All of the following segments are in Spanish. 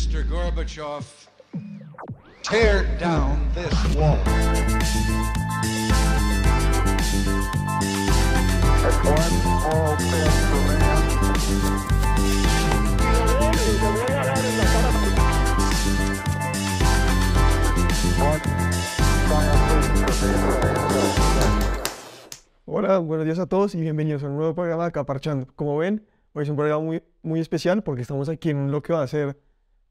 Mr. Gorbachev, tear down this wall. Hola, buenos días a todos y bienvenidos a un nuevo programa de Acá Parchando. Como ven, hoy es un programa muy, muy especial porque estamos aquí en lo que va a ser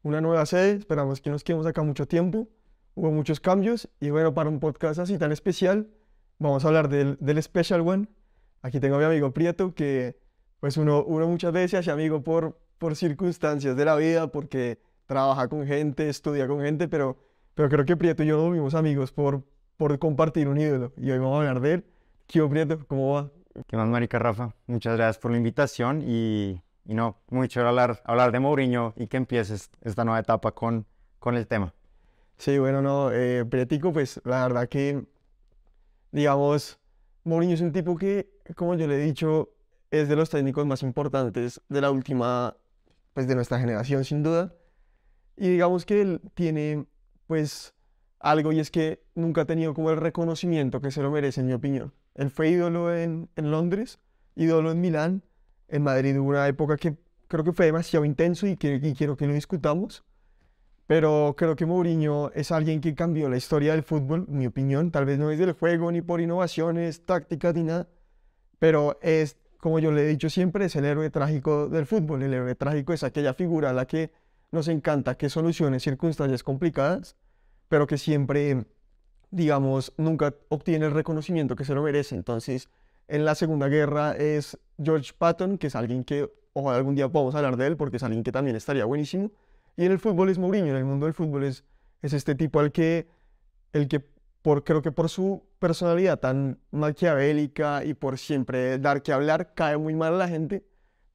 una nueva sede. Esperamos que nos quedemos acá mucho tiempo. Hubo muchos cambios y bueno, para un podcast así tan especial, vamos a hablar del, del Special One. Aquí tengo a mi amigo Prieto, que pues uno, uno muchas veces hace amigo por, por circunstancias de la vida, porque trabaja con gente, estudia con gente, pero, pero creo que Prieto y yo nos vimos amigos por, por compartir un ídolo. Y hoy vamos a hablar de él. ¿Qué Prieto? ¿Cómo va? ¿Qué más, marica Rafa? Muchas gracias por la invitación y, y no, muy chévere hablar, hablar de Mourinho y que empieces esta nueva etapa con, con el tema. Sí, bueno, no, eh, Prietico, pues la verdad que, digamos, Mourinho es un tipo que, como yo le he dicho, es de los técnicos más importantes de la última, pues de nuestra generación, sin duda. Y digamos que él tiene, pues, algo y es que nunca ha tenido como el reconocimiento que se lo merece, en mi opinión. Él fue ídolo en, en Londres, ídolo en Milán, en Madrid hubo una época que creo que fue demasiado intenso y, que, y quiero que lo discutamos. Pero creo que Mourinho es alguien que cambió la historia del fútbol, mi opinión. Tal vez no es del juego, ni por innovaciones, tácticas, ni nada. Pero es, como yo le he dicho siempre, es el héroe trágico del fútbol. El héroe trágico es aquella figura a la que nos encanta que solucione circunstancias complicadas, pero que siempre, digamos, nunca obtiene el reconocimiento que se lo merece. Entonces, en la Segunda Guerra es George Patton, que es alguien que ojalá algún día podamos hablar de él, porque es alguien que también estaría buenísimo. Y en el fútbol es Mourinho, en el mundo del fútbol es, es este tipo al que, el que por, creo que por su personalidad tan maquiavélica y por siempre dar que hablar, cae muy mal a la gente,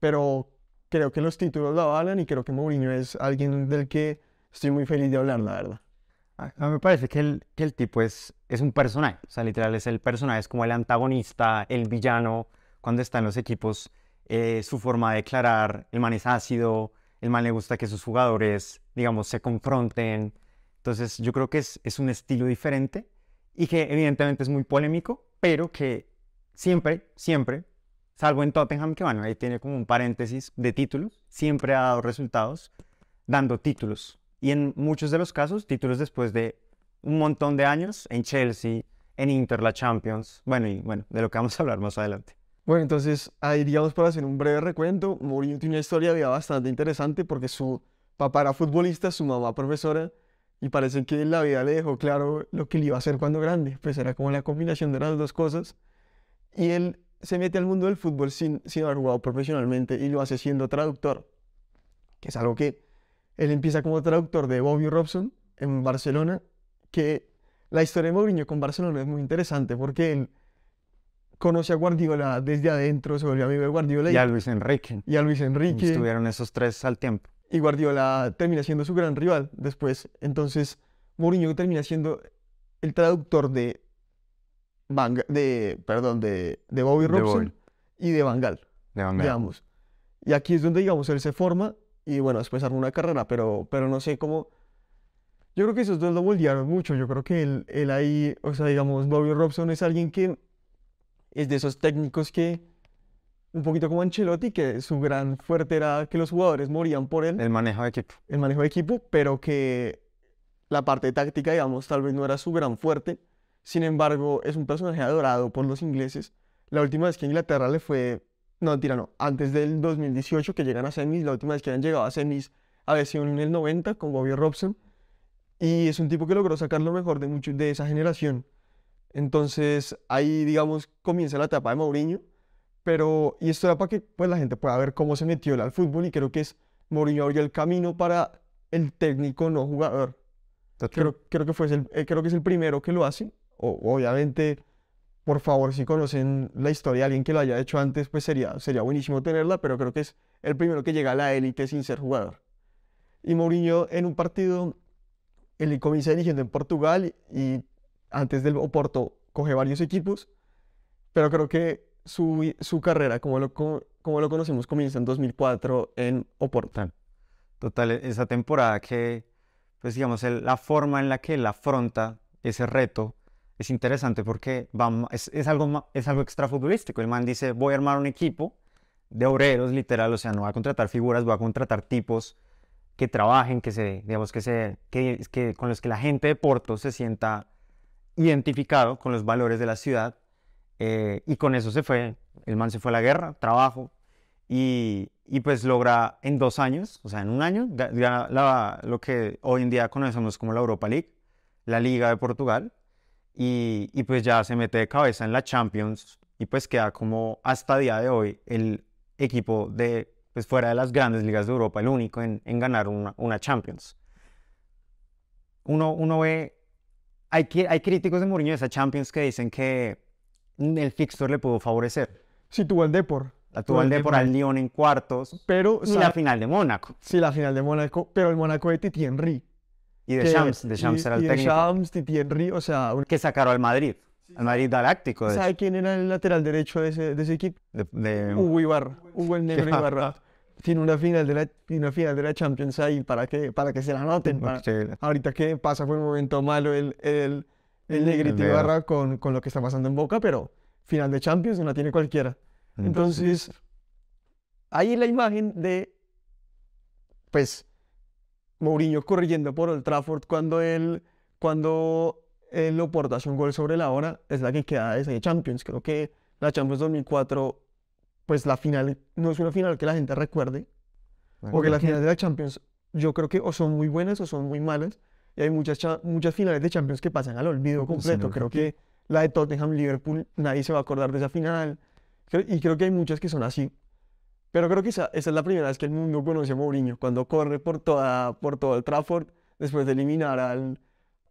pero creo que los títulos lo avalan y creo que Mourinho es alguien del que estoy muy feliz de hablar, la verdad. A mí me parece que el, que el tipo es, es un personaje, o sea, literal es el personaje, es como el antagonista, el villano, cuando está en los equipos, eh, su forma de declarar, el man es ácido, el man le gusta que sus jugadores, digamos, se confronten. Entonces, yo creo que es, es un estilo diferente y que evidentemente es muy polémico, pero que siempre, siempre, salvo en Tottenham, que bueno, ahí tiene como un paréntesis de títulos, siempre ha dado resultados dando títulos. Y en muchos de los casos, títulos después de un montón de años, en Chelsea, en Inter, la Champions, bueno, y bueno, de lo que vamos a hablar más adelante. Bueno, entonces, ahí digamos para hacer un breve recuento, Mourinho tiene una historia vida bastante interesante porque su papá era futbolista, su mamá profesora, y parece que la vida le dejó claro lo que él iba a hacer cuando grande, pues era como la combinación de las dos cosas. Y él se mete al mundo del fútbol sin, sin haber jugado profesionalmente y lo hace siendo traductor, que es algo que él empieza como traductor de Bobby Robson en Barcelona, que la historia de Mourinho con Barcelona es muy interesante porque él conoce a Guardiola desde adentro, se volvió amigo de Guardiola Y a Luis Enrique. y a Luis Enrique. Estuvieron esos tres al tiempo. y Guardiola termina siendo su gran rival después. Entonces, Mourinho termina siendo el traductor de, Van de, perdón, de, de Bobby De Robson Bobby. y de Van Gaal, De Van Gaal. digamos. Y aquí es donde, digamos, él se forma y, bueno, después arma una carrera, pero, pero no sé cómo... Yo creo que esos dos lo moldearon mucho. Yo creo que él, él ahí, o sea, digamos, Bobby Robson es alguien que es de esos técnicos que, un poquito como Ancelotti, que su gran fuerte era que los jugadores morían por él El manejo de equipo. el manejo de equipo, pero que la parte táctica, digamos, tal vez no era su gran fuerte. Sin embargo, es un personaje adorado por los ingleses. La última vez que Inglaterra le fue, no, mentira, no, antes del 2018 que llegan a semis, la última vez que han llegado a semis había sido en el 90 con Bobby Robson. Y es un tipo que logró sacar lo mejor de muchos de esa generación. Entonces, ahí, digamos, comienza la etapa de Mourinho. Pero, y esto era para que pues, la gente pueda ver cómo se metió él al fútbol y creo que es Mourinho abrió el camino para el técnico no jugador. Creo, creo, que fue el, eh, creo que es el primero que lo hace. O, obviamente, por favor, si conocen la historia de alguien que lo haya hecho antes, pues sería, sería buenísimo tenerla, pero creo que es el primero que llega a la élite sin ser jugador. Y Mourinho en un partido, él comienza dirigiendo en Portugal y antes del Oporto coge varios equipos, pero creo que su, su carrera, como lo, co- como lo conocemos, comienza en 2004 en Oporto. Total, e- esa temporada que, pues digamos, el- la forma en la que él afronta ese reto es interesante porque va es, es algo, es algo extrafutbolístico. El man dice, voy a armar un equipo de obreros, literal, o sea, no voy a contratar figuras, voy a contratar tipos que trabajen, que se, digamos, que se, que, que con los que la gente de Porto se sienta identificado con los valores de la ciudad. eh, y con eso se fue, el man se fue a la guerra, trabajo, y, y pues logra en dos años, o sea, en un año, ga- gana la- lo que hoy en día conocemos como la Europa League, la Liga de Portugal, y, y pues ya se mete de cabeza en la Champions, y pues queda como hasta día de hoy el equipo de, pues fuera de las grandes ligas de Europa, el único en, en ganar una, una Champions. Uno, uno ve, hay, hay críticos de Mourinho de esa Champions que dicen que el fixture le pudo favorecer. Sí, tuvo el Depor. La tuvo el Depor al Lyon en cuartos Pero, y la final de Mónaco. sí, la final de Mónaco, pero el Mónaco de Titi Henry. Y de Shams, de Shams y- era el y de técnico. Shams, Titi Henry, o sea, un- Que sacaron al Madrid, al Madrid Galáctico. De, ¿sabe quién era el lateral derecho de ese, de ese equipo? de- de- Hugo Ibarra, Hugo el negro. Ibarra. Tiene una final de la, una final de la Champions ahí para que, para que se la noten. para- ahorita que pasa por un momento malo el, el, el negrito veo. Ibarra con, con lo que está pasando en Boca, pero final de Champions no la tiene cualquiera. Entonces, ahí la imagen de, pues, Mourinho corriendo por Old Trafford cuando él, cuando él lo porta hace un gol sobre la hora, es la que queda de Champions. Creo que la Champions 2004, pues la final no es una final que la gente recuerde, porque las finales de la Champions yo creo que o son muy buenas o son muy malas, y hay muchas, cha- muchas finales de Champions que pasan al olvido completo. Creo que la de Tottenham-Liverpool, nadie se va a acordar de esa final, y creo que hay muchas que son así. Pero creo que esa, esa es la primera vez que el mundo conoce a Mourinho, cuando corre por, toda, por todo el Trafford, después de eliminar al,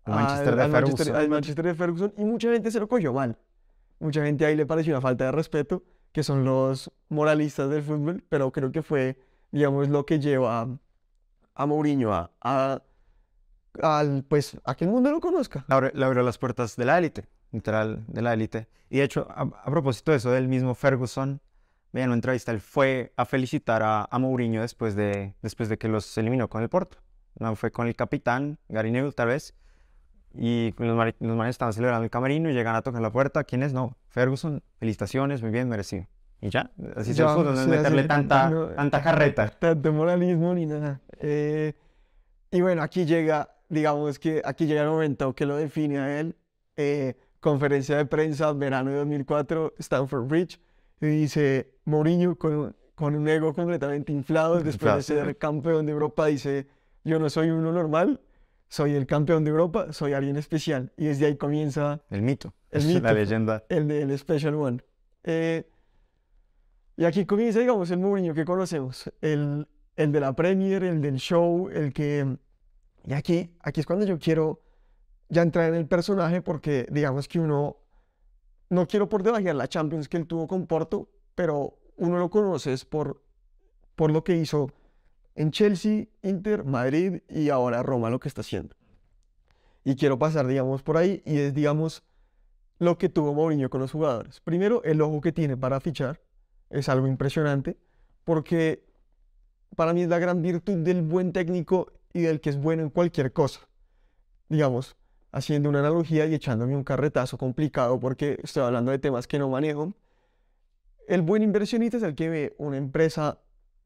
Al Manchester de al Manchester, Ferguson. al Manchester de Ferguson, y mucha gente se lo cogió mal. Mucha gente ahí le pareció una falta de respeto, que son los moralistas del fútbol, pero creo que fue, digamos, lo que lleva a, a Mourinho a, a- al, pues, a que el mundo lo conozca. Le abrió las puertas de la élite, literal, de la élite. Y de hecho, a, a propósito de eso, del mismo Ferguson, vean una entrevista, él fue a felicitar a, a Mourinho después de, después de que los eliminó con el Porto. No, fue con el capitán, Gary Neville, tal vez. Y los, mari- los manes estaban celebrando el camerino y llegan a tocar la puerta. ¿Quiénes no? Ferguson, felicitaciones, muy bien, merecido. Y ya, así es Ya, fútbol, no es meterle así, tanta, no, tanta carreta. tanto moralismo ni nada. Eh, y bueno, aquí llega, digamos que aquí llega el momento que lo define a él. eh, conferencia de prensa, verano de 2004, Stanford Bridge, y dice Mourinho con, un- con un ego completamente inflado, después Inflado. de ser campeón de Europa, dice, yo no soy uno normal, soy el campeón de Europa, soy alguien especial. Y desde ahí comienza El mito, El es mito. la leyenda. el del Special One. Eh, y aquí comienza, digamos, el Mourinho que conocemos, el, el de la Premier, el del show, el que... Y aquí, aquí es cuando yo quiero ya entrar en el personaje porque digamos que uno, no quiero por debajear la Champions que él tuvo con Porto, pero uno lo conoce es por, por lo que hizo en Chelsea, Inter, Madrid y ahora Roma, lo que está haciendo. Y quiero pasar, digamos, por ahí y es, digamos, lo que tuvo Mourinho con los jugadores. Primero, el ojo que tiene para fichar es algo impresionante, porque para mí es la gran virtud del buen técnico y del que es bueno en cualquier cosa. Digamos, haciendo una analogía y echándome un carretazo complicado porque estoy hablando de temas que no manejo. El buen inversionista es el que ve una empresa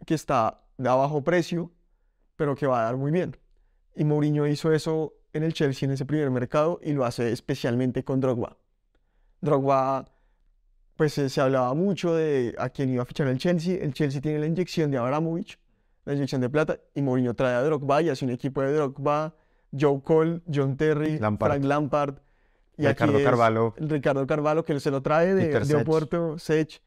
que está de bajo precio, pero que va a dar muy bien. Y Mourinho hizo eso en el Chelsea en ese primer mercado y lo hace especialmente con Drogba. Drogba, pues eh, se hablaba mucho de a quién iba a fichar el Chelsea. El Chelsea tiene la inyección de Abramovich, la inyección de plata, y Mourinho trae a Drogba y hace un equipo de Drogba, Joe Cole, John Terry, Lampard. Frank Lampard. Y Ricardo Carvalho. Ricardo Carvalho, que se lo trae de, de. Oporto, Sech.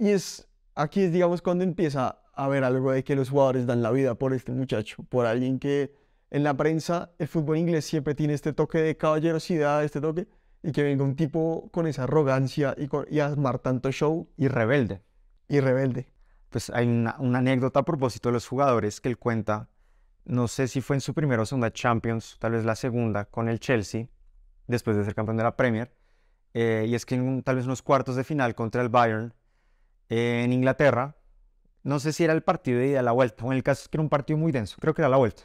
Y es, aquí es, digamos, cuando empieza a ver algo de que los jugadores dan la vida por este muchacho, por alguien que en la prensa, el fútbol inglés siempre tiene este toque de caballerosidad, este toque, y que venga un tipo con esa arrogancia y, con, y armar tanto show Y rebelde. y rebelde. Pues hay una, una anécdota a propósito de los jugadores que él cuenta. No sé si fue en su primera o segunda Champions, tal vez la segunda, con el Chelsea, después de ser campeón de la Premier. eh, y es que en un- tal vez unos cuartos de final contra el Bayern, en Inglaterra, no sé si era el partido de ida, la vuelta, o en el caso es que era un partido muy denso, creo que era la vuelta.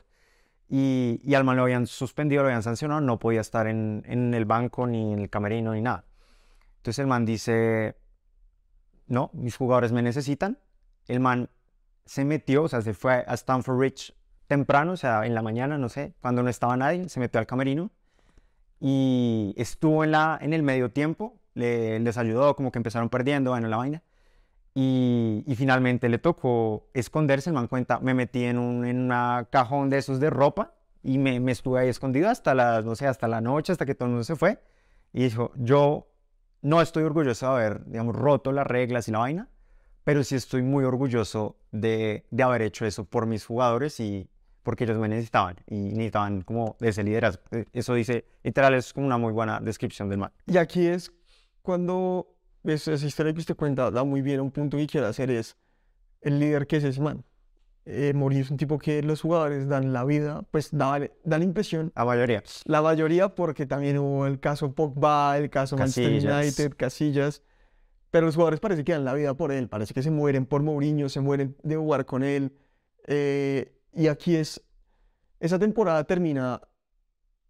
Y, y al man lo habían suspendido, lo habían sancionado, no podía estar en, en el banco, ni en el camerino, ni nada. Entonces el man dice, no, mis jugadores me necesitan. El man se metió, o sea, se fue a Stanford Ridge temprano, o sea, en la mañana, no sé, cuando no estaba nadie, se metió al camerino y estuvo en, la, en el medio tiempo, le, les ayudó, como que empezaron perdiendo, bueno, la vaina. Y, y finalmente le tocó esconderse, el man cuenta, me metí en un en una cajón de esos de ropa y me, me estuve ahí escondido hasta las, no sé, hasta la noche, hasta que todo el mundo se fue. Y dijo, yo no estoy orgulloso de haber, digamos, roto las reglas y la vaina, pero sí estoy muy orgulloso de, de haber hecho eso por mis jugadores y porque ellos me necesitaban y necesitaban como de ese liderazgo. Eso dice, literal, es como una muy buena descripción del man. Y aquí es cuando esa, esa historia que usted cuenta da muy bien un punto que quiere hacer es el líder que es ese man. Eh, Mourinho es un tipo que los jugadores dan la vida, pues da, da la impresión, La mayoría. la mayoría porque también hubo el caso Pogba, el caso Manchester Casillas. United, Casillas, pero los jugadores parece que dan la vida por él, parece que se mueren por Mourinho, se mueren de jugar con él. eh, y aquí es, esa temporada termina,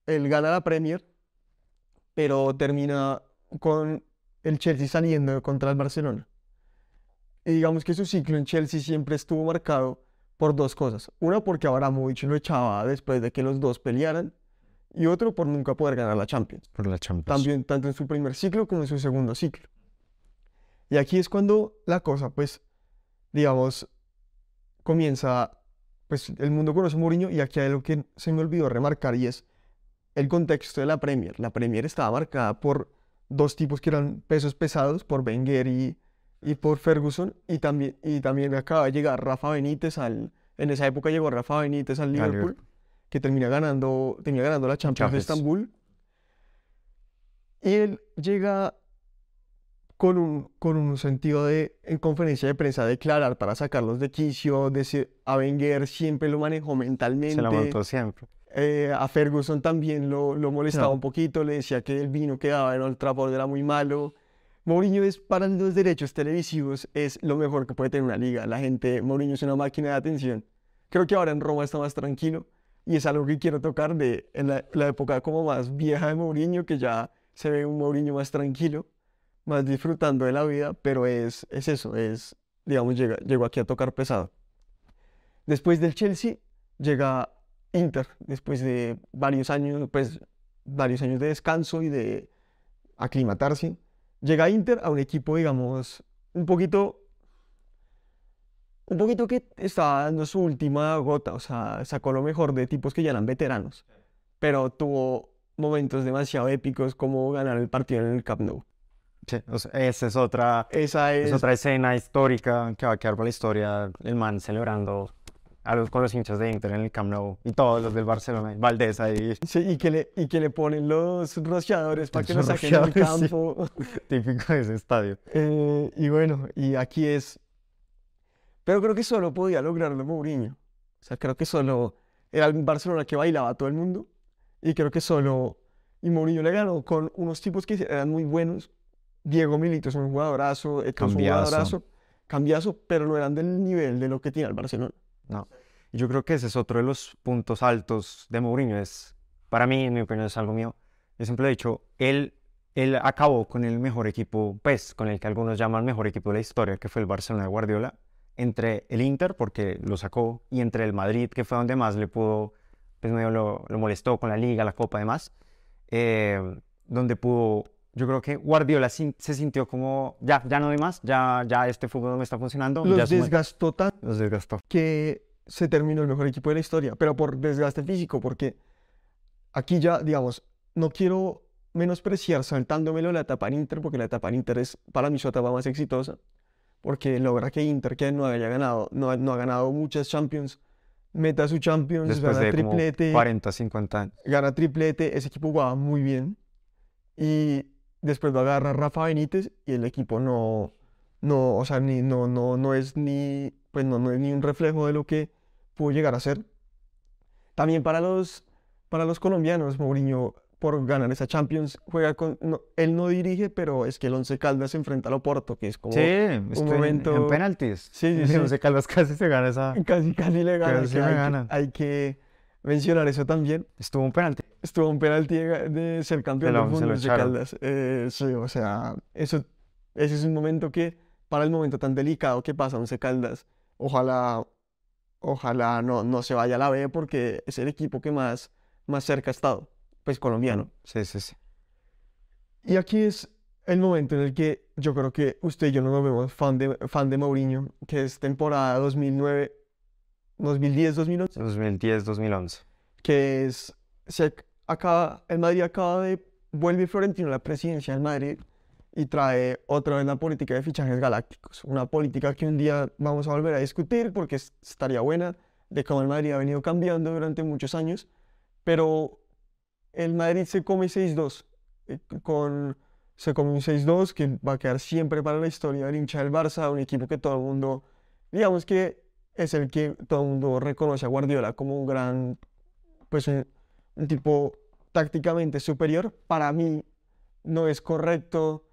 él gana la Premier, pero termina con el Chelsea saliendo contra el Barcelona. Y digamos que su ciclo en Chelsea siempre estuvo marcado por dos cosas. Una, porque Abramovich lo echaba después de que los dos pelearan. Y otro, por nunca poder ganar la Champions. Por la Champions. También, tanto en su primer ciclo como en su segundo ciclo. Y aquí es cuando la cosa, pues, digamos, comienza, pues, el mundo conoce a Mourinho y aquí hay algo que se me olvidó remarcar y es el contexto de la Premier. La Premier estaba marcada por dos tipos que eran pesos pesados, por Wenger y, y por Ferguson, y también, y también acaba de llegar Rafa Benítez al, en esa época llegó Rafa Benítez al Liverpool, Liverpool. que termina ganando, termina ganando la Champions de. Estambul. Y él llega con un, con un sentido de, en conferencia de prensa, declarar para sacarlos de quicio, decir, a Wenger siempre lo manejó mentalmente. Se la montó siempre. Eh, a Ferguson también lo, lo molestaba No. un poquito, le decía que el vino que daba en Old Trafford era muy malo. Mourinho es para los derechos televisivos es lo mejor que puede tener una liga. La gente, Mourinho es una máquina de atención. Creo que ahora en Roma está más tranquilo y es algo que quiero tocar de en la, la época como más vieja de Mourinho, que ya se ve un Mourinho más tranquilo, más disfrutando de la vida, pero es, es eso, es, digamos, llega, llegó aquí a tocar pesado. Después del Chelsea llega Inter, después de varios años, pues varios años de descanso y de aclimatarse. Llega Inter a un equipo, digamos, un poquito, un poquito que estaba dando su última gota, o sea, sacó lo mejor de tipos que ya eran veteranos, pero tuvo momentos demasiado épicos como ganar el partido en el Camp Nou. Sí, o sea, esa es otra, Esa es es, otra escena histórica que va a quedar para la historia. El man celebrando a los, con los hinchas de Inter en el Camp Nou y todos los del Barcelona. Valdés ahí, sí, y que le, y que le ponen los rociadores para que Los saquen del rociadores, sí. campo. típico de ese estadio. Eh, y bueno, y aquí es. Pero creo que solo podía lograrlo Mourinho. O sea, creo que solo era el Barcelona que bailaba a todo el mundo. Y creo que solo. Y Mourinho le ganó con unos tipos que eran muy buenos. Diego Milito es un jugadorazo, Eto'o es un Cambiazo. jugadorazo, cambiazo, pero no eran del nivel de lo que tiene el Barcelona. No. Yo creo que ese es otro de los puntos altos de Mourinho. Es, para mí, en mi opinión, es algo mío. Yo siempre he dicho, él, él acabó con el mejor equipo, pues, con el que algunos llaman mejor equipo de la historia, que fue el Barcelona de Guardiola, entre el Inter, porque lo sacó, y entre el Madrid, que fue donde más le pudo, pues, medio lo, lo molestó con la Liga, la Copa, además, eh, donde pudo, yo creo que Guardiola se sintió como, ya, ya no doy más, ya, ya este fútbol no me está funcionando, ya Los muy- desgastó tanto los desgastó. que se terminó el mejor equipo de la historia, pero por desgaste físico, porque aquí ya, digamos, no quiero menospreciar saltándomelo la etapa en Inter, porque la etapa en Inter es para mí su etapa más exitosa, porque logra que Inter, que no haya ganado, no, no ha ganado muchas Champions, meta su Champions, Después gana de como triplete, 40, 50 años. gana triplete, ese equipo jugaba muy bien, y después lo agarra Rafa Benítez y el equipo no, no, o sea, ni, no, no, no es ni, pues no, no es ni un reflejo de lo que pudo llegar a ser. También para los, para los colombianos, Mourinho por ganar esa Champions. Juega con, no, él no dirige, pero es que el Once Caldas se enfrenta al Oporto, que es como Sí, estoy en- momento- en penaltis. Sí, sí, El sí. Once Caldas casi se gana esa. casi, casi le gana. Casi que hay, que- gana. hay que mencionar eso también. Estuvo un penalti. Estuvo un penalti de, de ser campeón del mundo echaron. Caldas. Eh, sí, o sea, eso, ese es un momento que, para el momento tan delicado que pasa Once Caldas, ojalá, ojalá no, no se vaya a la B porque es el equipo que más, más cerca ha estado, pues colombiano. Sí, sí, sí. Y aquí es el momento en el que yo creo que usted y yo no nos vemos fan de, fan de Mourinho, que es temporada 2009, 2010, 2011, 2010-2011. que es, se acaba, el Madrid acaba de, vuelve Florentino a la presidencia del Madrid y trae otra vez la política de fichajes galácticos, una política que un día vamos a volver a discutir porque es- estaría buena, de cómo el Madrid ha venido cambiando durante muchos años, pero el Madrid se come 6-2, eh, con, se come un 6-2 que va a quedar siempre para la historia del hincha del Barça, un equipo que todo el mundo, digamos que es el que todo el mundo reconoce a Guardiola como un gran, pues tipo tácticamente superior. Para mí no es correcto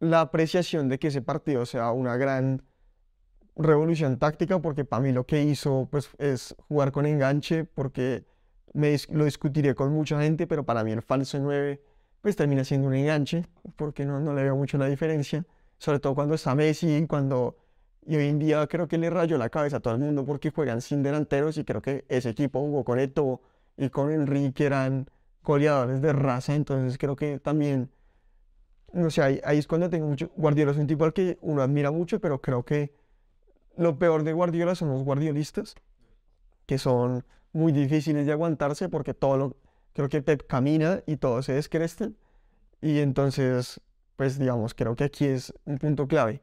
la apreciación de que ese partido sea una gran revolución táctica, porque para mí lo que hizo pues, es jugar con enganche, porque me lo discutiré con mucha gente, pero para mí el falso 9 pues termina siendo un enganche, porque no, no le veo mucho la diferencia, sobre todo cuando está Messi, cuando... Y hoy en día creo que le rayó la cabeza a todo el mundo porque juegan sin delanteros y creo que ese equipo jugó con Eto'o y con Henry que eran goleadores de raza, entonces creo que también, no sé, ahí, ahí es cuando tengo mucho... Guardiola es un tipo al que uno admira mucho, pero creo que lo peor de Guardiola son los guardiolistas, que son muy difíciles de aguantarse porque todo lo... Creo que Pep camina y todos se descrestan. Y entonces, pues digamos, creo que aquí es un punto clave.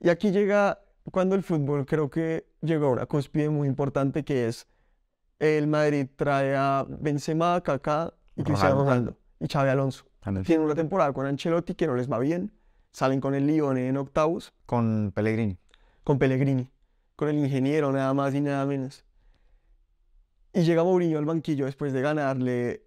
Y aquí llega cuando el fútbol creo que llegó a una cúspide muy importante que es el Madrid trae a Benzema, Kaká y Cristiano Ronaldo. Y Xavi Alonso. Tienen una temporada con Ancelotti que no les va bien. Salen con el Lyon en octavos Con Pellegrini. con Pellegrini, con el ingeniero, nada más y nada menos. Y llega Mourinho al banquillo después de ganarle.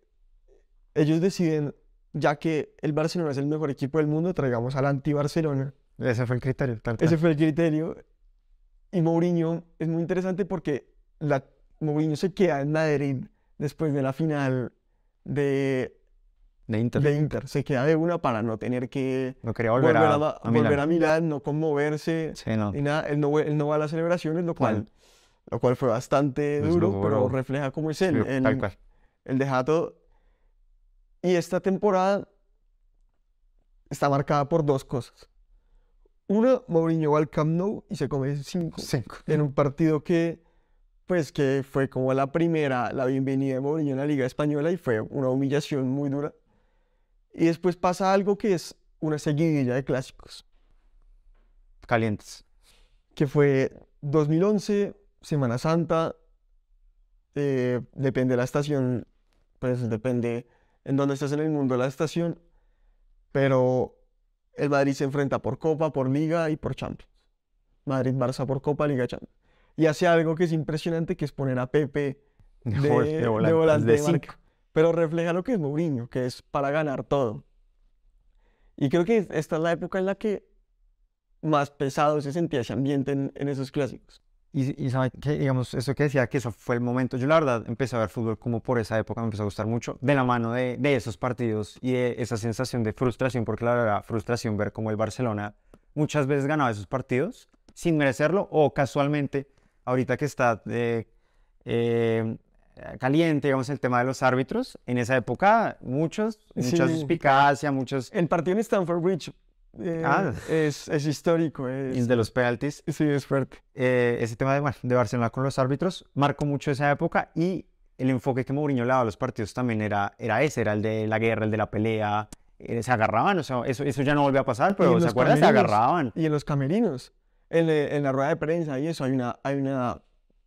Ellos deciden, ya que el Barcelona es el mejor equipo del mundo, traigamos al anti-Barcelona. Ese fue el criterio. tal. Ese fue el criterio. Y Mourinho es muy interesante porque la, Mourinho se queda en Madrid después de la final de, De Inter. de Inter. Se queda de una para no tener que No quería volver, volver a, a, a Milán. volver a Milán, no conmoverse. Sí, no. Y nada, él no, él no va a las celebraciones, lo cual, lo cual fue bastante Es duro, pero refleja cómo es él. Sí, él, tal cual. él deja todo. Y esta temporada está marcada por dos cosas. Una, Mourinho va al Camp Nou y se come cinco Cinco. en un partido que, pues, que fue como la primera, la bienvenida de Mourinho en la Liga Española y fue una humillación muy dura. Y después pasa algo que es una seguidilla de clásicos Calientes. que fue 2011, Semana Santa, eh, depende de la estación, pues depende en dónde estás en el mundo de la estación, pero el Madrid se enfrenta por Copa, por Liga y por Champions. Madrid-Barça por Copa, Liga, Champions. Y hace algo que es impresionante, que es poner a Pepe de, De, de marca. Pero refleja lo que es Mourinho, que es para ganar todo. Y creo que esta es la época en la que más pesado se sentía ese ambiente en, en esos clásicos. Y, y que, digamos, eso que decía, que eso fue el momento. Yo, la verdad, empecé a ver fútbol como por esa época, me empezó a gustar mucho, de la mano de, de esos partidos y de esa sensación de frustración, porque la verdad, frustración ver cómo el Barcelona muchas veces ganaba esos partidos sin merecerlo o casualmente, ahorita que está eh, eh, caliente, digamos, el tema de los árbitros, en esa época, muchos, mucha Sí. suspicacia, muchos. El partido en Stamford Bridge eh, Ah. es, es histórico, es, El de los penaltis. sí, es fuerte. eh, ese tema de, bueno, de Barcelona con los árbitros marcó mucho esa época y el enfoque que Mourinho le daba a los partidos también era, era ese, era el de la guerra, el de la pelea, eh, se agarraban, o sea, eso, eso ya no volvió a pasar, pero ¿se acuerdan? Se agarraban. Y en los camerinos, en, eh, en la rueda de prensa y eso, hay una, hay una,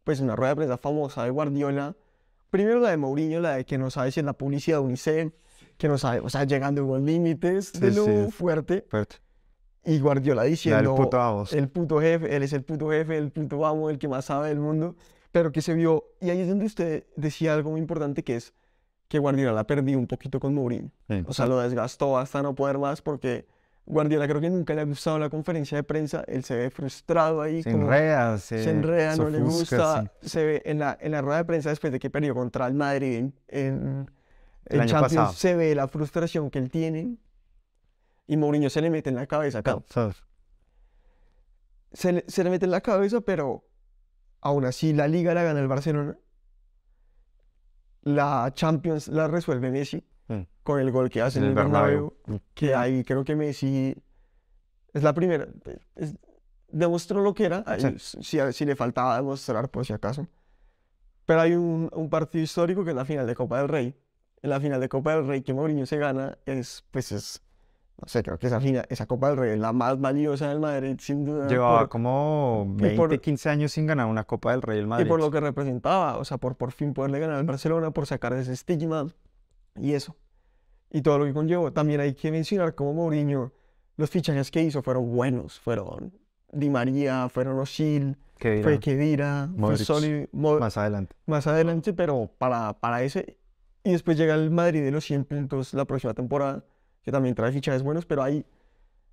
pues una rueda de prensa famosa de Guardiola. Primero la de Mourinho, la de que no sabe si es la publicidad de UNICEF, que no sabe, o sea, llegando a límites de Sí, lo sí. fuerte. Fuerte. Y Guardiola diciendo, puto vamos. el puto jefe, él es el puto jefe, el puto amo, el que más sabe del mundo, pero que se vio, y ahí es donde usted decía algo muy importante que es, que Guardiola la perdió un poquito con Mourinho. Sí. O sea, lo desgastó hasta no poder más porque Guardiola creo que nunca le ha gustado la conferencia de prensa. Él se ve frustrado ahí. Se como- enreda, se, se enreda, no le gusta. sí. Se ve en la, en la rueda de prensa después de que perdió contra el Madrid en, en, El año Champions, pasado. se ve la frustración que él tiene y Mourinho se le mete en la cabeza. claro, se, le, se le mete en la cabeza, pero aún así la Liga la gana el Barcelona. La Champions la resuelve Messi Mm. con el gol que hace En el el Bernabéu. Bernabéu que ahí creo que Messi es la primera. es- demostró lo que era. ahí Sí. si, si le faltaba demostrar, por si acaso. Pero hay un, un partido histórico que es la final de Copa del Rey. En la final de Copa del Rey que Mourinho se gana es, pues es, no sé, creo que esa, final, esa Copa del Rey es la más valiosa del Madrid, sin duda. Llevaba por- como y 20, por- 15 años sin ganar una Copa del Rey el y Madrid. por lo que representaba, o sea, por por fin poderle ganar al Barcelona, por sacar ese estigma y eso. Y todo lo que conllevó. También hay que mencionar cómo Mourinho, los fichajes que hizo fueron buenos. Fueron Di María, fueron Osil, fue Kedira, fue Soli- Mo- Más adelante. más adelante, pero para, para ese. Y después llega el Madrid de los 100 puntos la próxima temporada, que también trae fichajes buenos, pero ahí,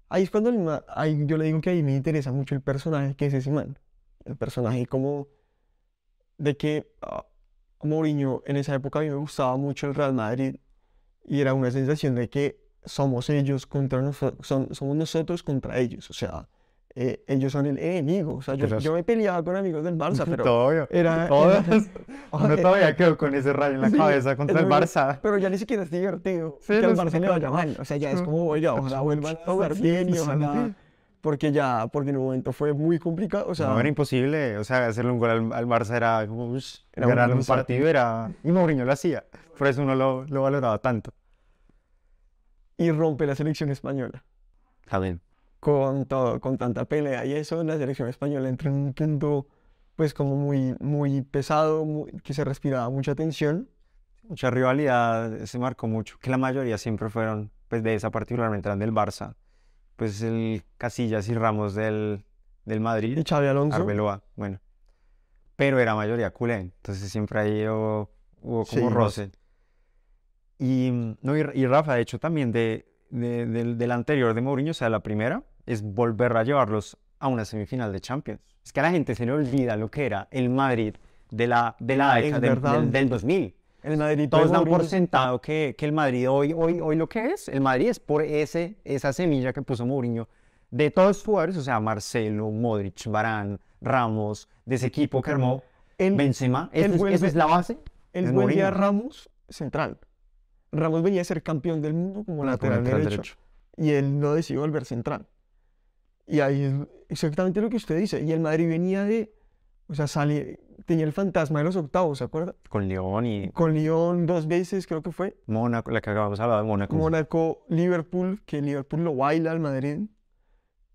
ahí es cuando el ahí yo le digo que ahí me interesa mucho el personaje que es ese man. El personaje como de que ah, Mourinho en esa época a mí me gustaba mucho el Real Madrid y era una sensación de que somos ellos contra nosotros, somos nosotros contra ellos, o sea, eh, ellos son el enemigo. O sea, yo, yo me peleaba con amigos del Barça, pero Todavía. era, era- todavía quedó con ese rayo en la Sí, cabeza contra el Barça. Pero ya ni siquiera es divertido Sí, que no al Barça le vaya mal. O sea, ya es como, oiga, ojalá vuelvan a jugar bien y ojalá... Porque ya, porque en un momento fue muy complicado. O sea, no, era imposible. O sea, hacerle un gol al, al Barça era como, ush, Era ganar un- un partido era... Y Mourinho lo hacía. Por eso uno lo, lo valoraba tanto. y rompe la selección española. Bien. Con todo, con tanta pelea y eso, la selección española entra en un punto, pues como muy, muy pesado, muy- que se respiraba mucha tensión. Mucha rivalidad se marcó mucho. Que la mayoría siempre fueron, pues de esa particularmente eran del Barça. Pues el Casillas y Ramos del, del Madrid. Y Xavi Alonso, Arbeloa, bueno. Pero era mayoría culé, entonces siempre ahí hubo, hubo Sí, como roce. roce. Y, no, y, y Rafa, de hecho, también de, de- del, del anterior de Mourinho, o sea, la primera, es volver a llevarlos a una semifinal de Champions. Es que a la gente se le olvida lo que era el Madrid de la, de la Ah, década del, del 2000. El Madrid Todos dan por sentado que, que el Madrid hoy, hoy, hoy lo que es, el Madrid es por ese, esa semilla que puso Mourinho de todos los jugadores, o sea, Marcelo, Modric, Varane, Ramos, de ese equipo que armó Él, Benzema, esa es, vuelve- esa es la base. él es vuelve a Mourinho. Ramos central. Ramos venía a ser campeón del mundo como lateral lateral derecho. y él no decidió volver central. Y ahí es exactamente lo que usted dice. Y el Madrid venía de, o sea, sale, tenía el fantasma de los octavos, ¿se acuerda? Con León y Con Lyon dos veces, creo que fue. Mónaco, la que acabamos de hablar de Mónaco. Mónaco, Liverpool, que Liverpool lo baila al Madrid.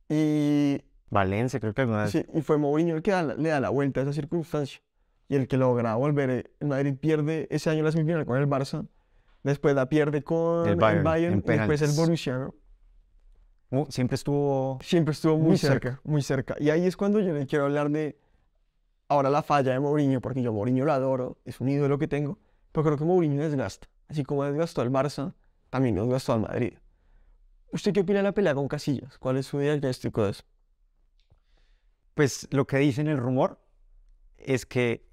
Y, Valencia, creo que alguna vez. sí, y fue Mourinho el que da le da la vuelta a esa circunstancia. Y el que logra volver. eh, El Madrid pierde ese año la semifinal con el Barça. Después la pierde con El el Bayern, y después el. Borussia, ¿no? Uh, siempre estuvo. Siempre estuvo muy, Muy cerca, cerca. muy cerca. Y ahí es cuando yo le quiero hablar de ahora la falla de Mourinho, porque yo Mourinho lo adoro, es un ídolo que tengo, pero creo que Mourinho desgasta. Así como desgastó al Barça, también desgastó al Madrid. ¿Usted qué opina de la pelea con Casillas? ¿Cuál es su diagnóstico de eso? Pues lo que dice en el rumor es que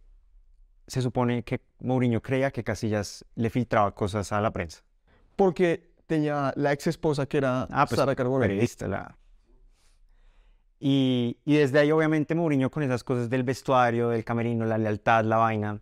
se supone que Mourinho creía que Casillas le filtraba cosas a la prensa. Porque tenía la ex esposa que era Ah, pues, Sara Carbonell. periodista. La... Y, y desde ahí, obviamente, Mourinho con esas cosas del vestuario, del camerino, la lealtad, la vaina.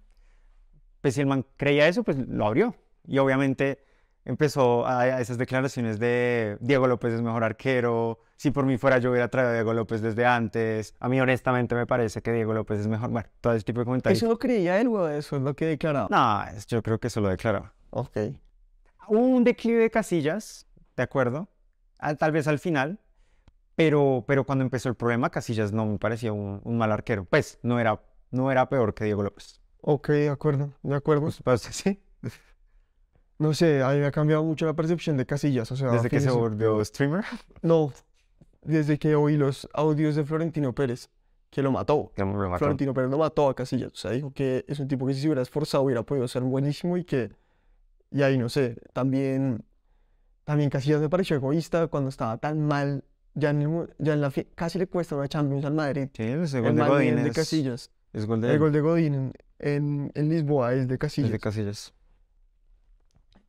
Pues si el man creía eso, pues lo abrió. Y obviamente empezó a, a esas declaraciones de Diego López es mejor arquero. Si por mí fuera yo hubiera traído a Diego López desde antes. A mí honestamente me parece que Diego López es mejor. Bueno, todo ese tipo de comentarios. ¿Eso lo creía él o eso es lo que declaraba? No, yo creo que eso lo declaraba. Ok. Hubo un declive de Casillas, ¿de acuerdo? Al- tal vez al final, pero, pero cuando empezó el problema, Casillas no me parecía un, un mal arquero. Pues no era, no era peor que Diego López. Ok, de acuerdo, de acuerdo. Pues, sí, No sé, a mí me ha cambiado mucho la percepción de Casillas. O sea, desde que se volvió streamer. No, desde que oí los audios de Florentino Pérez, que lo mató. que lo mató. Florentino Pérez lo mató a Casillas. O sea, dijo que es un tipo que si se hubiera esforzado hubiera podido ser buenísimo y que, Y ahí no sé, también, también Casillas me pareció egoísta cuando estaba tan mal. Ya en, el ya en la casi le cuesta una Champions al Madrid. Sí, ese El gol de mal nivel Godín de es, Casillas. es gol de El gol de Godín en, en, en Lisboa es de es de Casillas. Casillas.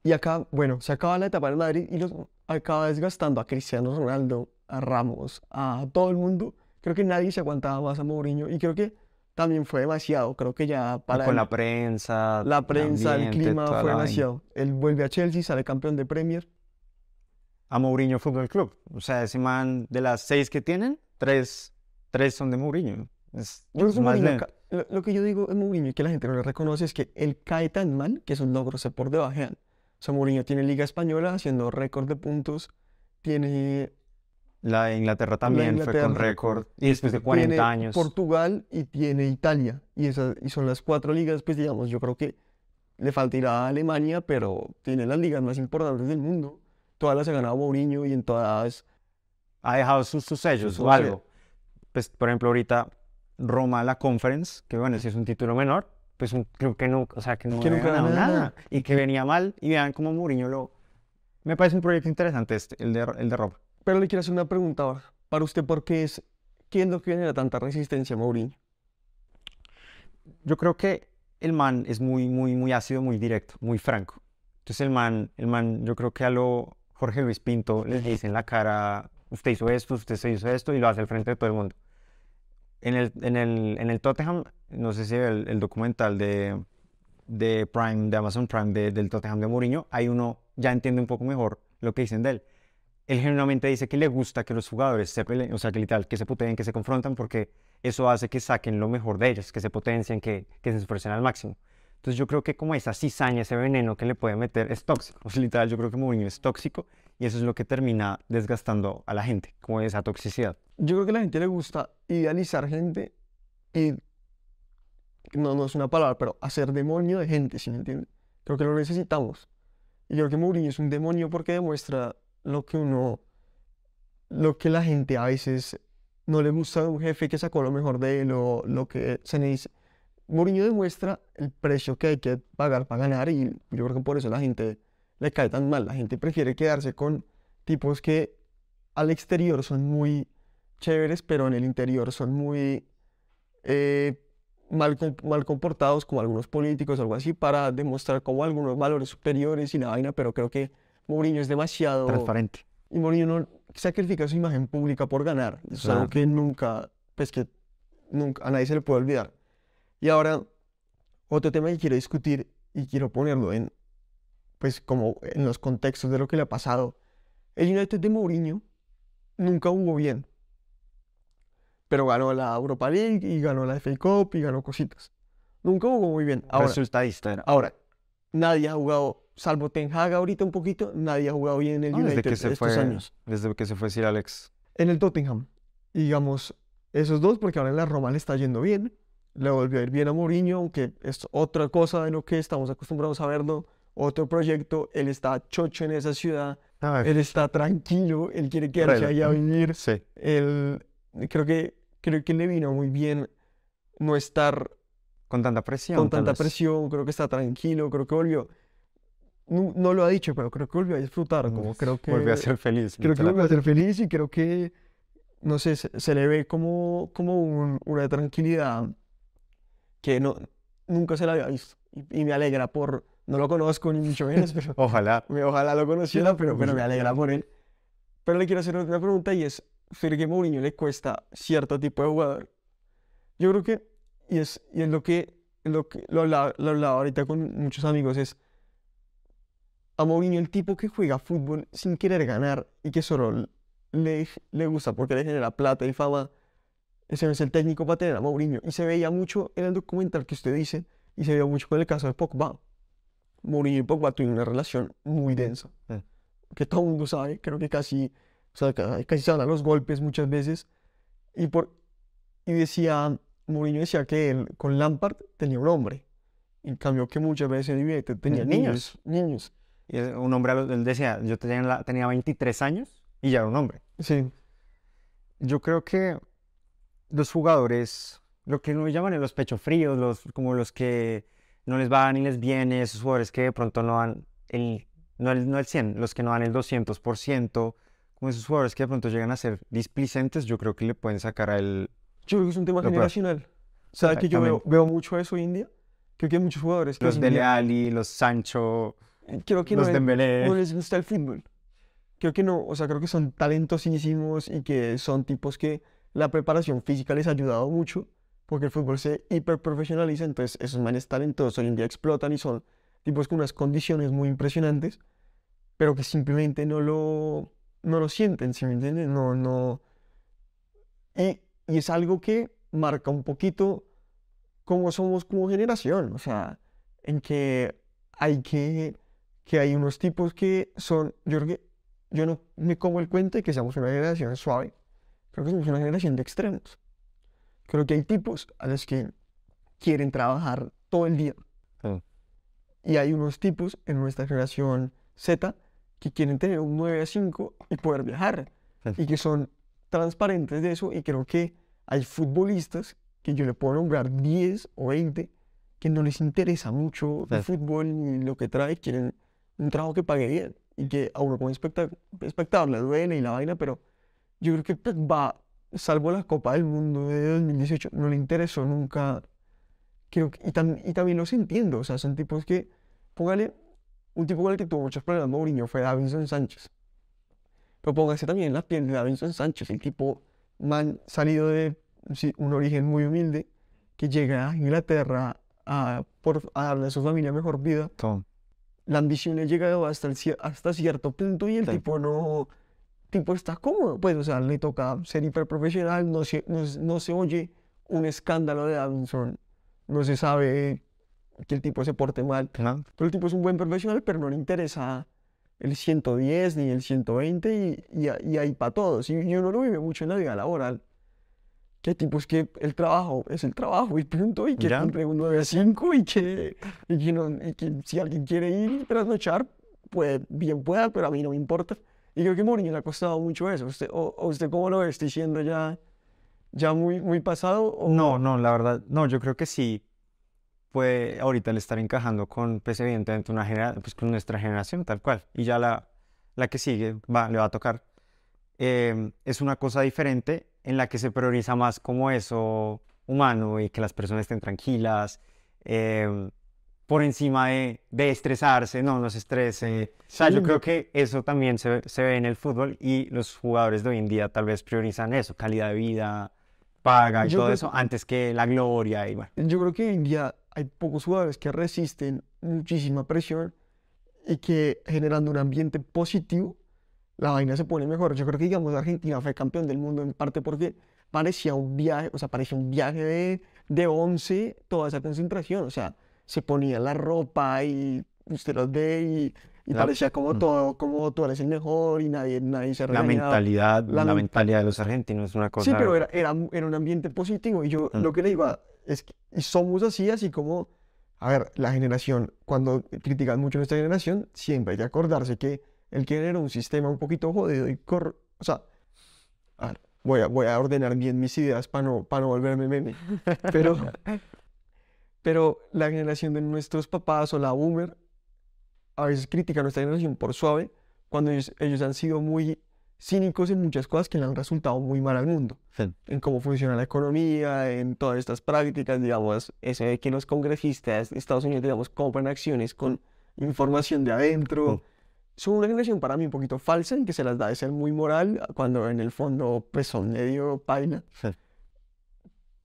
Y acá, bueno, se acaba la etapa del Madrid y los acaba desgastando a Cristiano Ronaldo, a Ramos, a todo el mundo. Creo que nadie se aguantaba más a Mourinho y creo que también fue demasiado. Creo que ya para Con él- la prensa, la prensa, el ambiente, clima toda fue demasiado. Él vuelve a Chelsea, sale campeón de Premier. A Mourinho Fútbol Club. O sea, ese man, de las seis que tienen, tres, tres son de Mourinho. Es, Yo más Mourinho lo, lo que yo digo en Mourinho y que la gente no le reconoce es que él cae tan mal que sus logros se por debajean. O sea, Mourinho tiene Liga Española haciendo récord de puntos, tiene, La de Inglaterra también fue con Inglaterra. récord. Y después de 40 tiene años. Portugal y tiene Italia. Y, esas, y son las cuatro ligas, pues digamos, yo creo que le falta ir a Alemania, pero tiene las ligas más importantes del mundo. Todas las ha ganado Mourinho y en todas ha dejado sus, sus sellos Sus o algo. Pues, por ejemplo, ahorita Roma, la Conference, que bueno, si es un título menor, pues un club que no, o sea, que no Que había nunca ganado nada nada. y que venía mal y vean cómo Mourinho lo... Me parece un proyecto interesante este, el de, el de Roma. Pero le quiero hacer una pregunta ahora. Para usted, ¿por qué es, qué es lo que genera tanta resistencia a Mourinho? Yo creo que el man es muy, muy, muy ácido, muy directo, muy franco. Entonces el man, el man, yo creo que a lo Jorge Luis Pinto le dice en la cara, usted hizo esto, usted se hizo esto y lo hace al frente de todo el mundo. En el, en el, en el Tottenham, no sé si el, el documental de, de Prime, de Amazon Prime, de- del Tottenham de Mourinho, ahí uno ya entiende un poco mejor lo que dicen de él. Él genuinamente dice que le gusta que los jugadores se peleen, o sea, que literal, que se puteen, que se confrontan, porque eso hace que saquen lo mejor de ellos, que se potencien, que, que se esfuercen al máximo. Entonces yo creo que como esa cizaña, ese veneno que le puede meter es tóxico. O sea, literal, yo creo que Mourinho es tóxico y eso es lo que termina desgastando a la gente, como esa toxicidad. Yo creo que a la gente le gusta idealizar gente y, no, no es una palabra, pero hacer demonio de gente, ¿sí me entiende? Creo que lo necesitamos. Y yo creo que Mourinho es un demonio porque demuestra lo que uno, lo que la gente a veces no le gusta de un jefe que sacó lo mejor de él o lo que se. Mourinho demuestra el precio que hay que pagar para ganar y yo creo que por eso la gente le cae tan mal. La gente prefiere quedarse con tipos que al exterior son muy chéveres, pero en el interior son muy eh, mal, mal comportados, como algunos políticos o algo así, para demostrar como algunos valores superiores y la vaina, pero creo que Mourinho es demasiado... Transparente. Y Mourinho no sacrifica su imagen pública por ganar. Es algo que nunca, pues que nunca, a nadie se le puede olvidar. Y ahora, otro tema que quiero discutir y quiero ponerlo en, pues como en los contextos de lo que le ha pasado. El United de Mourinho nunca jugó bien, pero ganó la Europa League y ganó la FA Cup y ganó cositas. Nunca jugó muy bien. Ahora, Resultadista era. ahora, nadie ha jugado, salvo Ten Hag ahorita un poquito, nadie ha jugado bien en el No, desde United que se estos fue, años. desde que se fue Sir Alex. En el Tottenham. Digamos, esos dos, porque ahora en la Roma le está yendo bien. Le volvió a ir bien a Mourinho, aunque es otra cosa de lo que estamos acostumbrados a verlo. Otro proyecto, él está chocho en esa ciudad, él está tranquilo, él quiere quedarse allá a vivir. Sí. Él, creo que, creo que le vino muy bien no estar Con tanta presión. con tanta presión, creo que está tranquilo, creo que volvió, no, no lo ha dicho, pero creo que volvió a disfrutar, como Uf, creo que Volvió a ser feliz. creo que volvió a ser feliz y creo que, no sé, se, se le ve como, como un- una tranquilidad que no, nunca se la había visto. Y, y me alegra por, no lo conozco ni mucho menos, pero Ojalá. me- ojalá lo conociera, pero, pero me alegra por él. Pero le quiero hacer otra pregunta y es, ¿usted que Mourinho le cuesta cierto tipo de jugador? Yo creo que, y es, y es lo que, lo que lo hablaba, lo hablaba ahorita con muchos amigos, es a Mourinho el tipo que juega fútbol sin querer ganar y que solo le, le gusta porque le genera plata y fama. Ese es el técnico para tener a Mourinho. Y se veía mucho en el documental que usted dice, y se veía mucho con el caso de Pogba. Mourinho y Pogba tuvieron una relación muy densa, Sí. que todo el mundo sabe, creo que casi, o sea, ca- casi se dan a los golpes muchas veces. Y, por, y decía, Mourinho decía que él con Lampard tenía un hombre, en cambio que muchas veces en tenía niños. niños. Niños. Y un hombre, él decía, yo tenía, tenía 23 años y ya era un hombre. Sí. Yo creo que los jugadores, lo que uno llaman los pecho fríos, los, como los que no les va ni les viene, esos jugadores que de pronto no han, el, no, el, no el 100, los que no dan el 200%, como esos jugadores que de pronto llegan a ser displicentes, yo creo que le pueden sacar al... Yo creo que es un tema peor. generacional. O sea, que yo veo, veo mucho eso en día. Creo que hay muchos jugadores que Los Dele Alli, los Sancho, creo que no, los es- Dembélé. no les gusta el fútbol. Creo que no, o sea, creo que son talentosísimos y que son tipos que la preparación física les ha ayudado mucho porque el fútbol se hiperprofesionaliza, entonces esos manes talentosos hoy en día explotan y son tipos con unas condiciones muy impresionantes, pero que simplemente no lo, no lo sienten, ¿sí me entiendes? No, no... Y, y es algo que marca un poquito cómo somos como generación, o sea, en que hay que, que hay unos tipos que son, yo creo que yo no me como el cuento de que seamos una generación suave, creo que somos una generación de extremos. Creo que hay tipos a los que quieren trabajar todo el día. Sí. Y hay unos tipos en nuestra generación Z que quieren tener un 9 a 5 y poder viajar. Sí. Y que son transparentes de eso. Y creo que hay futbolistas que yo le puedo nombrar 10 o 20 que no les interesa mucho el Sí. fútbol ni lo que trae. Quieren un trabajo que pague bien. Y que a uno como especta- espectador le duele y la vaina, pero yo creo que pues, va, salvo la Copa del Mundo de 2018, no le interesó nunca. Creo que, y, tam- y también los entiendo, o sea, son tipos que, póngale, un tipo con el que tuvo muchos problemas Mourinho fue Davinson Sánchez. Pero póngase también en la piel de Davinson Sánchez, el tipo man salido de sí, un origen muy humilde, que llega a Inglaterra a, por, a darle a su familia mejor vida Tom. la ambición le ha llegado hasta, el hasta cierto punto y el tipo no, tipo está cómodo, pues, o sea, le toca ser hiperprofesional, no se, no, no se oye un escándalo de Davinson, no se sabe que el tipo se porte mal, ¿no? pero el tipo es un buen profesional, pero no le interesa el 110 ni el 120 y, y, y ahí para todos, y, y uno lo vive mucho en la vida laboral. Que hay tipos que el trabajo es el trabajo y punto, y que Ya. cumple un 9 a 5 y que, y que, no- y que si alguien quiere ir y trasnochar, pues bien pueda, pero a mí no me importa. Y creo que Mourinho le ha costado mucho eso. ¿Usted, o, o usted cómo lo ve? ¿Estoy siendo ya, ya muy, muy pasado? O, No, no, la verdad, no, yo creo que sí puede ahorita el estar encajando con, pues evidentemente, una genera- pues, con nuestra generación tal cual. Y ya la, la que sigue va, le va a tocar. Em, es una cosa diferente en la que se prioriza más como eso humano y que las personas estén tranquilas, em, por encima de, de estresarse, no, no se estrese. O sea, Sí, yo creo que eso también se, se ve en el fútbol y los jugadores de hoy en día tal vez priorizan eso, calidad de vida, paga y Yo todo eso, antes que la gloria y bueno. Yo creo que hoy en día hay pocos jugadores que resisten muchísima presión y que generando un ambiente positivo, la vaina se pone mejor. Yo creo que, digamos, Argentina fue campeón del mundo en parte porque parecía un viaje, o sea, parecía un viaje de, de 11, toda esa concentración. O sea, se ponía la ropa y usted los ve y, y La- parecía como mm. todo, como tú eres el mejor y nadie, nadie se La regañaba. mentalidad, La la, men- mentalidad de los argentinos es una cosa. Sí, pero era, era, era un ambiente positivo y yo Mm. lo que le iba es que somos así, así como, a ver, la generación, cuando critican mucho nuestra generación, siempre hay que acordarse que el que era un sistema un poquito jodido y cor... O sea, a ver, voy a, voy a ordenar bien mis ideas para no, para no volverme meme, pero, pero la generación de nuestros papás o la boomer a veces critica a nuestra generación por suave, cuando ellos, ellos han sido muy cínicos en muchas cosas que le han resultado muy mal al mundo Sí. en cómo funciona la economía, en todas estas prácticas, digamos, eso de que los congresistas de Estados Unidos, digamos, compran acciones con información de adentro. Son una generación para mí un poquito falsa en que se las da de ser muy moral, cuando en el fondo pues son medio paila. Sí.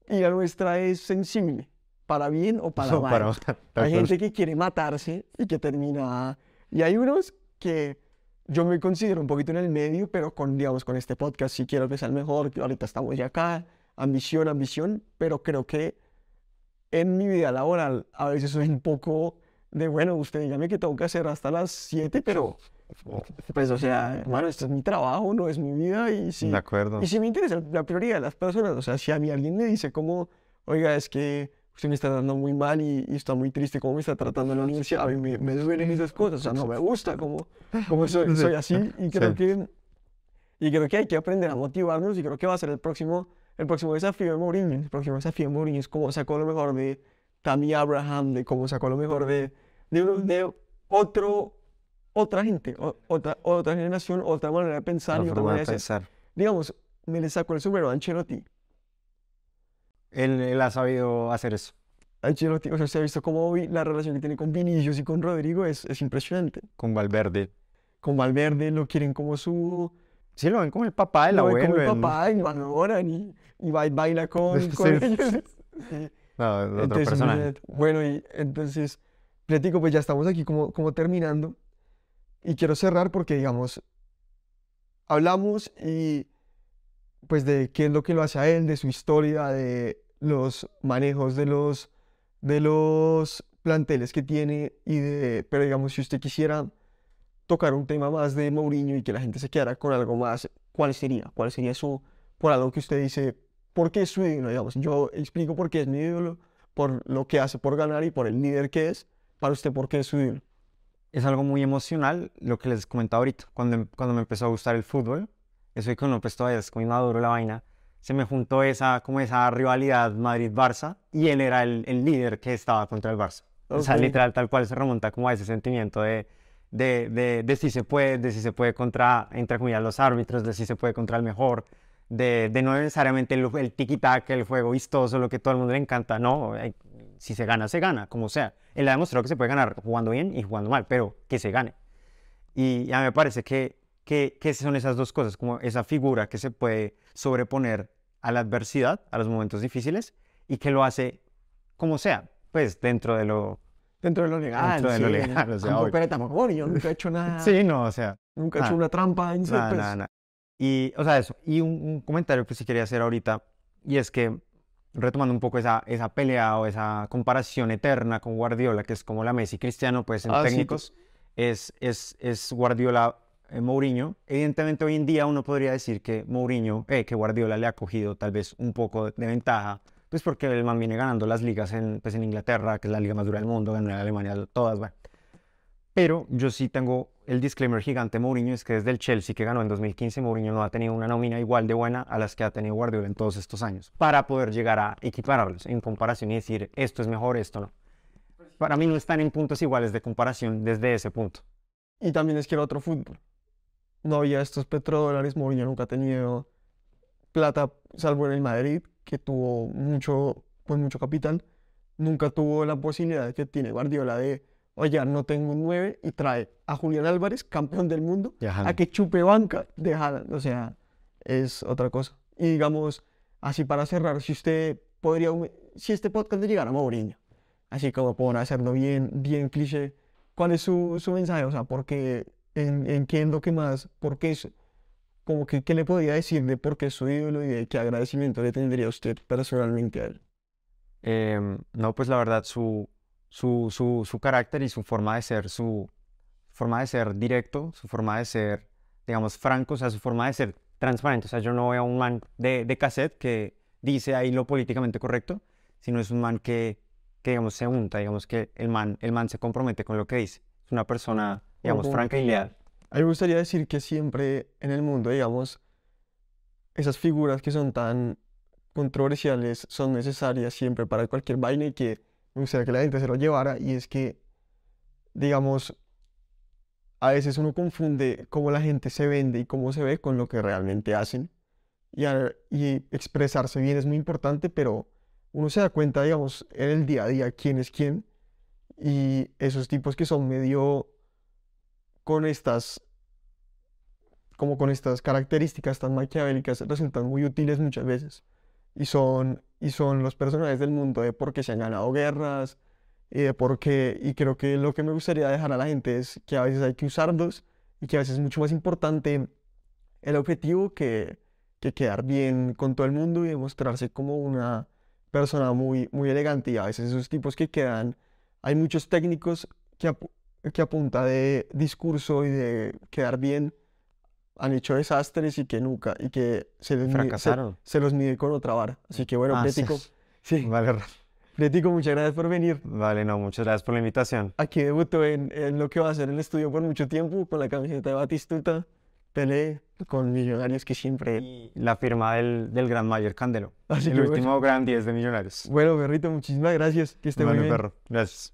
Y la nuestra es sensible, para bien o para No, mal. para- Hay gente que quiere matarse y que termina... Y hay unos que yo me considero un poquito en el medio, pero con, digamos, con este podcast sí quiero el mejor, que ahorita estamos ya acá, ambición, ambición, pero creo que en mi vida laboral a veces soy un poco de, bueno, usted dígame que tengo que hacer hasta las 7, pero pues, o sea, hermano, esto es mi trabajo, no es mi vida y si... De acuerdo. Y si me interesa la prioridad de las personas, o sea, si a mí alguien me dice como, oiga, es que usted me está tratando muy mal y, y está muy triste cómo me está tratando en la universidad, a mí me, me duelen esas cosas, o sea, no me gusta como, como soy, soy así y creo Sí. que, y creo que hay que aprender a motivarnos y creo que va a ser el próximo, el próximo desafío de Mourinho, el próximo desafío de Mourinho es cómo sacó lo mejor de Tammy Abraham, de cómo sacó lo mejor de, de, de otro otra gente, o- otra, otra generación, otra manera de pensar y otra manera de pensar. Digamos, me le saco el sombrero a Ancelotti. Él, él ha sabido hacer eso. Ancelotti, o sea, se ha visto cómo vi- la relación que tiene con Vinicius y con Rodrigo es, es impresionante. Con Valverde. Con Valverde lo quieren como su... Sí, lo ven como el papá del lo ven abuelo. como el papá y lo adoran y, y ba- baila con, Sí. con ellos. Sí. No, otro Entonces, personaje. Bueno, y entonces, Platico, pues ya estamos aquí como, como terminando. Y quiero cerrar porque, digamos, hablamos y pues de qué es lo que lo hace a él, de su historia, de los manejos de los, de los planteles que tiene y de, pero digamos, si usted quisiera tocar un tema más de Mourinho y que la gente se quedara con algo más, ¿cuál sería? ¿Cuál sería su, por algo que usted dice, por qué es su ídolo? Digamos, yo explico por qué es mi ídolo, por lo que hace por ganar y por el líder que es. Para usted, ¿por qué es su ídolo? es algo muy emocional, lo que les comentaba ahorita, cuando, cuando me empezó a gustar el fútbol, eso de que uno pues es muy maduro la vaina, se me juntó esa, como esa rivalidad Madrid-Barça y él era el, el líder que estaba contra el Barça. O sea, literal, tal cual se remonta como a ese sentimiento de, de, de, de si se puede, de si se puede contra, entre comillas, los árbitros, de si se puede contra el mejor, de, de no necesariamente el, el tiki-taka, el juego vistoso, lo que todo el mundo le encanta, no, si se gana, se gana, como sea. Él ha demostrado que se puede ganar jugando bien y jugando mal, pero que se gane. Y ya me parece que, que, que son esas dos cosas, como esa figura que se puede sobreponer a la adversidad, a los momentos difíciles, y que lo hace como sea, pues dentro de lo... Dentro de lo legal. Dentro de lo legal, o sea, Tampoco, tampoco, bueno, yo nunca he hecho nada. Sí, no, o sea, Nunca he hecho nada. una trampa en nada, pues, nada, nada. Y, o sea, eso. Y un, un comentario que sí quería hacer ahorita, y es que, retomando un poco esa, esa pelea o esa comparación eterna con Guardiola, que es como la Messi Cristiano, pues en Ah, sí, técnicos, es, es, es Guardiola eh, Mourinho. Evidentemente, hoy en día uno podría decir que Mourinho, eh, que Guardiola le ha cogido tal vez un poco de, ventaja, pues porque el man viene ganando las ligas en, pues en Inglaterra, que es la liga más dura del mundo, ganó en Alemania todas, bueno. Pero yo sí tengo el disclaimer gigante Mourinho, es que desde el Chelsea que ganó en 2015, Mourinho no ha tenido una nómina igual de buena a las que ha tenido Guardiola en todos estos años, para poder llegar a equipararlos en comparación y decir, esto es mejor, esto no. Para mí no están en puntos iguales de comparación desde ese punto. Y también es que era otro fútbol. No había estos petrodólares, Mourinho nunca ha tenido plata, salvo en el Madrid, que tuvo mucho, pues mucho capital. Nunca tuvo la posibilidad que tiene Guardiola de, oye, no tengo un 9 y trae a Julián Álvarez, campeón del mundo, a a que chupe banca de Haaland. O sea, es otra cosa. Y digamos, así para cerrar, si usted podría, si este podcast le llegara a Mourinho, así como por hacerlo bien, bien cliché, ¿cuál es su, su mensaje? O sea, ¿por qué, en, en qué es lo que más, por qué es, como que, qué le podría decir de por qué es su ídolo y de qué agradecimiento le tendría usted personalmente a él? Em, no, pues la verdad, su, su, su, su carácter y su forma de ser, su forma de ser directo, su forma de ser, digamos, franco, o sea, su forma de ser transparente. O sea, yo no veo a un man de, de cassette que dice ahí lo políticamente correcto, sino es un man que, que digamos, se unta, digamos, que el man, el man se compromete con lo que dice. Es una persona, digamos, como franca y leal. A mí me gustaría decir que siempre en el mundo, digamos, esas figuras que son tan controversiales son necesarias siempre para cualquier vaina y que me gustaría que la gente se lo llevara. Y es que, digamos, a veces uno confunde cómo la gente se vende y cómo se ve con lo que realmente hacen. Y, a- y expresarse bien es muy importante, pero uno se da cuenta, digamos, en el día a día quién es quién. Y esos tipos que son medio con estas, como con estas características tan maquiavélicas, resultan muy útiles muchas veces. Y son, y son los personajes del mundo de por qué se han ganado guerras y de por qué, y creo que lo que me gustaría dejar a la gente es que a veces hay que usarlos y que a veces es mucho más importante el objetivo que, que quedar bien con todo el mundo y demostrarse como una persona muy, muy elegante. Y a veces esos tipos que quedan, hay muchos técnicos que, que a punta de discurso y de quedar bien han hecho desastres y que nunca, y que se, les mide- se- Fracasaron. se los mide con otra vara. Así que bueno, Ah, sí. Sí, Vale, Pretico, muchas gracias por venir. vale, no, muchas gracias por la invitación. Aquí debutó en, en lo que va a ser el estudio por mucho tiempo, con la camiseta de Batistuta, Pelé, con Millonarios que siempre... Y la firma del, del gran Mayer Candelo, Así el que bueno. último gran 10 de Millonarios. Bueno, perrito, muchísimas gracias, que esté muy Vale, bien. perro, gracias.